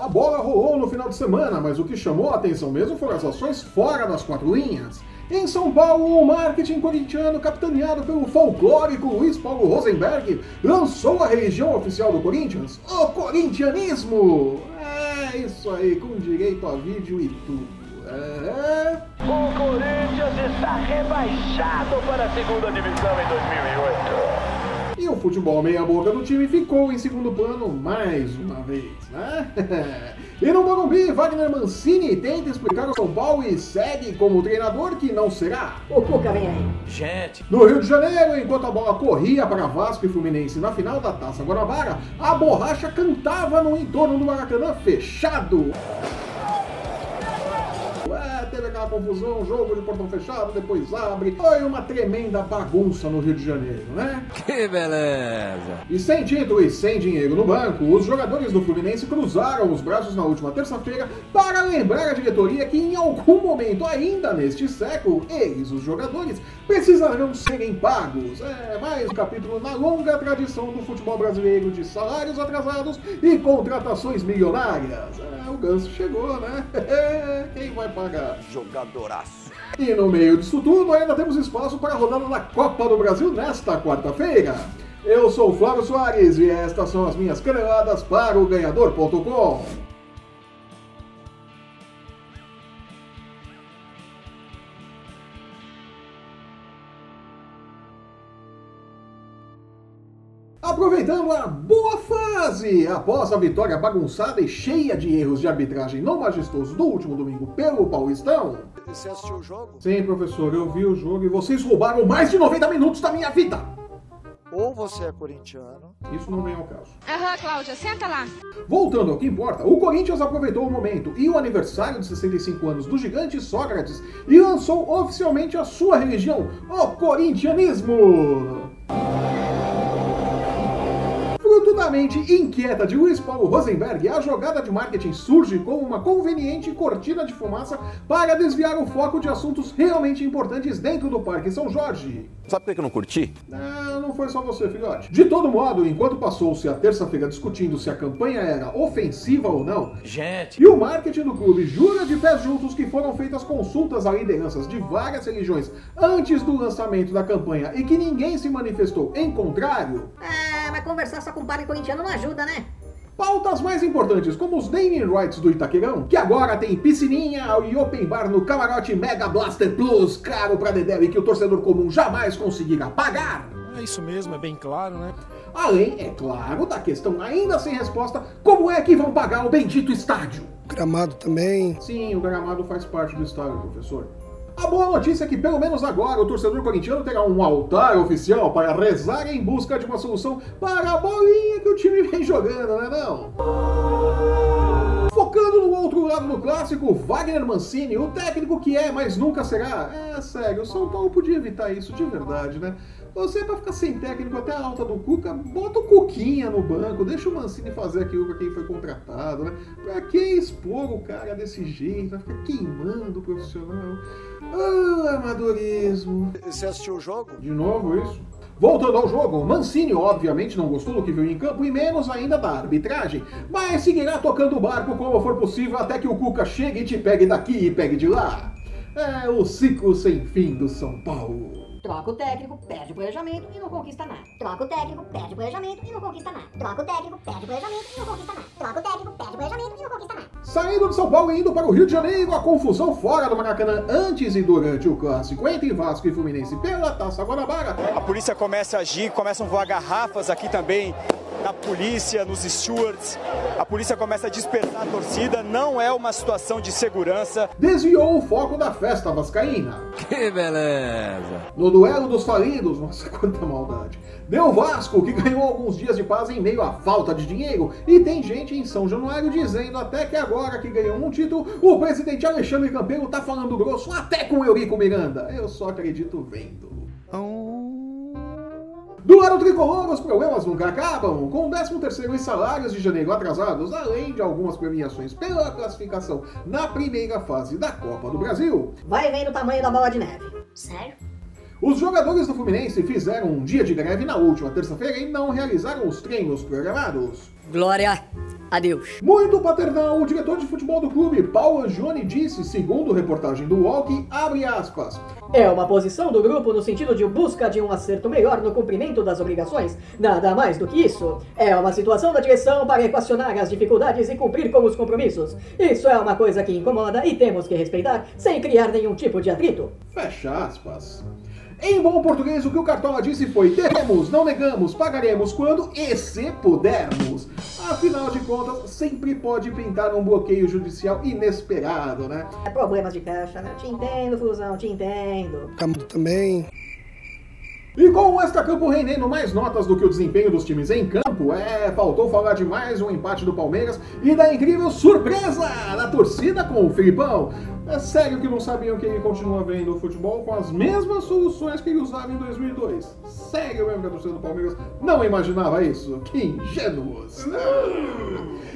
A bola rolou no final de semana, mas o que chamou a atenção mesmo foram as ações fora das quatro linhas. Em São Paulo, o marketing corintiano, capitaneado pelo folclórico Luiz Paulo Rosenberg, lançou a religião oficial do Corinthians, o corintianismo. É isso aí, com direito a vídeo e tudo. É... O Corinthians está rebaixado para a segunda divisão em 2008. O futebol meia-boca do time ficou em segundo plano mais uma vez, né? e no Morumbi, Wagner Mancini tenta explicar o São Paulo e segue como treinador que não será. O Cuca vem aí. Gente, No Rio de Janeiro, enquanto a bola corria para Vasco e Fluminense na final da Taça Guanabara, a borracha cantava no entorno do Maracanã fechado. Teve aquela confusão, jogo de portão fechado, depois abre. Foi uma tremenda bagunça no Rio de Janeiro, né? Que beleza! E sem título e sem dinheiro no banco, os jogadores do Fluminense cruzaram os braços na última terça-feira para lembrar a diretoria que em algum momento ainda neste século, eles, os jogadores, precisarão serem pagos. É mais um capítulo na longa tradição do futebol brasileiro de salários atrasados e contratações milionárias. É, o ganso chegou, né? Quem vai pagar? Jogadoraço. E no meio disso tudo, ainda temos espaço para a rodada da Copa do Brasil nesta quarta-feira. Eu sou o Flávio Soares e estas são as minhas caneladas para o Ganhador.com. Aproveitando a boa fase após a vitória bagunçada e cheia de erros de arbitragem no majestoso do último domingo pelo Paulistão, Você assistiu o jogo? Sim, professor, eu vi o jogo e vocês roubaram mais de 90 minutos da minha vida! Ou você é corintiano, Isso não vem ao caso. Aham, Cláudia, senta lá. Voltando ao que importa, o Corinthians aproveitou o momento e o aniversário de 65 anos do gigante Sócrates e lançou oficialmente a sua religião, o corintianismo! Fruto da mente inquieta de Luiz Paulo Rosenberg, a jogada de marketing surge como uma conveniente cortina de fumaça para desviar o foco de assuntos realmente importantes dentro do Parque São Jorge. Sabe por que eu não curti? Não, não foi só você, filhote. De todo modo, enquanto passou-se a terça-feira discutindo se a campanha era ofensiva ou não, Gente, e o marketing do clube jura de pés juntos que foram feitas consultas a lideranças de várias religiões antes do lançamento da campanha e que ninguém se manifestou em contrário, É, mas conversar só com o padre corintiano não ajuda, né? Pautas mais importantes, como os naming rights do Itaquerão, que agora tem piscininha e open bar no camarote Mega Blaster Plus, caro pra Dedé e que o torcedor comum jamais conseguirá pagar. É isso mesmo, é bem claro, né? Além, é claro, da questão ainda sem resposta, como é que vão pagar o bendito estádio? Gramado também. Sim, o gramado faz parte do estádio, professor. A boa notícia é que, pelo menos agora, o torcedor corintiano terá um altar oficial para rezar em busca de uma solução para a bolinha que o time vem jogando, né não? Focando no outro lado do clássico, Wagner Mancini, o técnico que é, mas nunca será. É sério, o São Paulo podia evitar isso de verdade, né? Você, pra ficar sem técnico até a alta do Cuca, bota o Cuquinha no banco, deixa o Mancini fazer aquilo pra quem foi contratado, né? Pra que expor o cara desse jeito, vai ficar queimando o profissional? Ah, amadorismo. você assistiu o jogo? De novo isso? Voltando ao jogo, Mancini obviamente não gostou do que viu em campo e menos ainda da arbitragem, mas seguirá tocando o barco como for possível até que o Cuca chegue e te pegue daqui e pegue de lá. É o ciclo sem fim do São Paulo. Troca o técnico, perde o planejamento e não conquista nada. Troca o técnico, perde o planejamento e não conquista nada. Troca o técnico, perde o planejamento e não conquista nada. Troca o técnico, perde o planejamento e não conquista nada. Saindo de São Paulo e indo para o Rio de Janeiro, a confusão fora do Maracanã antes e durante o clássico entre Vasco e Fluminense pela Taça Guanabara A polícia começa a agir, começam a voar garrafas aqui também na polícia, nos stewards. A polícia começa a dispersar a torcida. Não é uma situação de segurança. desviou o foco da festa vascaína. Que beleza! No duelo dos falidos, nossa, quanta maldade. Deu Vasco, que ganhou alguns dias de paz em meio à falta de dinheiro. E tem gente em São Januário dizendo até que agora que ganhou um título, o presidente Alexandre Campeiro tá falando grosso até com Eurico Miranda. Eu só acredito vendo. Do lado tricolor, os problemas nunca acabam. Com o 13º em salários de janeiro atrasados, além de algumas premiações pela classificação na primeira fase da Copa do Brasil. Vai vendo o tamanho da bola de neve. Sério? Os jogadores do Fluminense fizeram um dia de greve na última terça-feira e não realizaram os treinos programados. Glória a Deus. Muito paternal, o diretor de futebol do clube, Paulo Angione, disse, segundo reportagem do Walk, abre aspas, É uma posição do grupo no sentido de busca de um acerto melhor no cumprimento das obrigações. Nada mais do que isso. É uma situação da direção para equacionar as dificuldades e cumprir com os compromissos. Isso é uma coisa que incomoda e temos que respeitar sem criar nenhum tipo de atrito. Fecha aspas. Em bom português, o que o Cartola disse foi: teremos, não negamos, pagaremos quando e se pudermos. Afinal de contas, sempre pode pintar um bloqueio judicial inesperado, né? É problemas de caixa, né? Te entendo, Fusão, te entendo. Campo também. E com o extra-campo rendendo mais notas do que o desempenho dos times em campo, é, faltou falar de mais um empate do Palmeiras e da incrível surpresa da torcida com o Filipão. É sério que não sabiam que ele continua vendo o futebol com as mesmas soluções que ele usava em 2002? Sério mesmo que a torcida do Palmeiras não imaginava isso? Que ingênuos!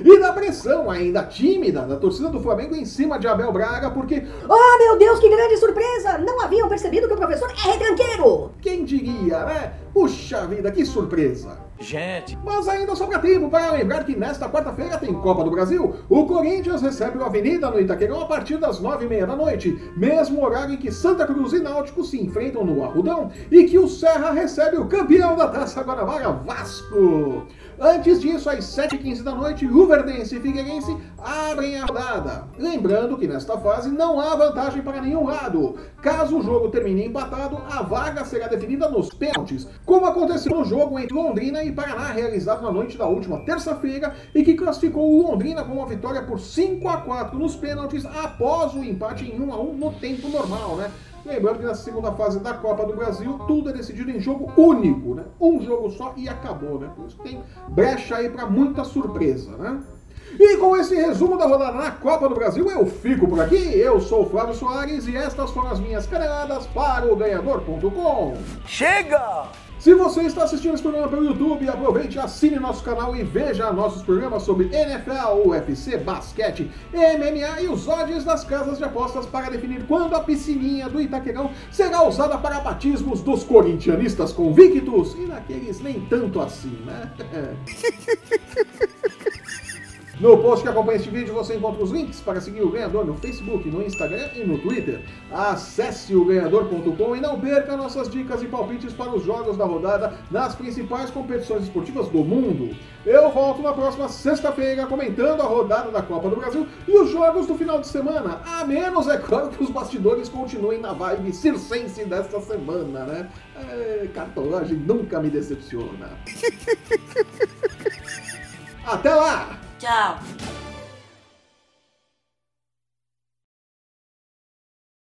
E da pressão ainda tímida da torcida do Flamengo em cima de Abel Braga, porque Oh, meu Deus, que grande surpresa! Não haviam percebido que o professor é retranqueiro! quem diria, né? Puxa vida, que surpresa! Gente, Mas ainda sobra tempo para lembrar que nesta quarta-feira tem Copa do Brasil. O Corinthians recebe o Avenida no Itaquerão a partir das nove e meia da noite, mesmo horário em que Santa Cruz e Náutico se enfrentam no Arrudão e que o Serra recebe o campeão da Taça Guanabara, Vasco. Antes disso, às 7h15 da noite, Luverdense e Figueirense abrem a rodada. Lembrando que nesta fase não há vantagem para nenhum lado. Caso o jogo termine empatado, a vaga será definida nos pênaltis, como aconteceu no jogo entre Londrina e Paraná, realizado na noite da última terça-feira, e que classificou o Londrina com uma vitória por 5 a 4 nos pênaltis após o empate em 1 a 1 no tempo normal, né? Lembrando que na segunda fase da Copa do Brasil, tudo é decidido em jogo único, né? Um jogo só e acabou, né? Por isso tem brecha aí para muita surpresa, né? E com esse resumo da rodada na Copa do Brasil, eu fico por aqui. Eu sou o Flávio Soares e estas foram as minhas caneladas para o Ganhador.com. Chega! Se você está assistindo esse programa pelo YouTube, aproveite, assine nosso canal e veja nossos programas sobre NFL, UFC, basquete, MMA e os odds das casas de apostas para definir quando a piscininha do Itaquerão será usada para batismos dos corintianistas convictos e daqueles nem tanto assim, né? No post que acompanha este vídeo você encontra os links para seguir o ganhador no Facebook, no Instagram e no Twitter. Acesse o ganhador.com e não perca nossas dicas e palpites para os jogos da rodada nas principais competições esportivas do mundo. Eu volto na próxima sexta-feira comentando a rodada da Copa do Brasil e os jogos do final de semana. A menos, é claro, que os bastidores continuem na vibe circense desta semana, né? É, cartolagem nunca me decepciona. Até lá! Tchau.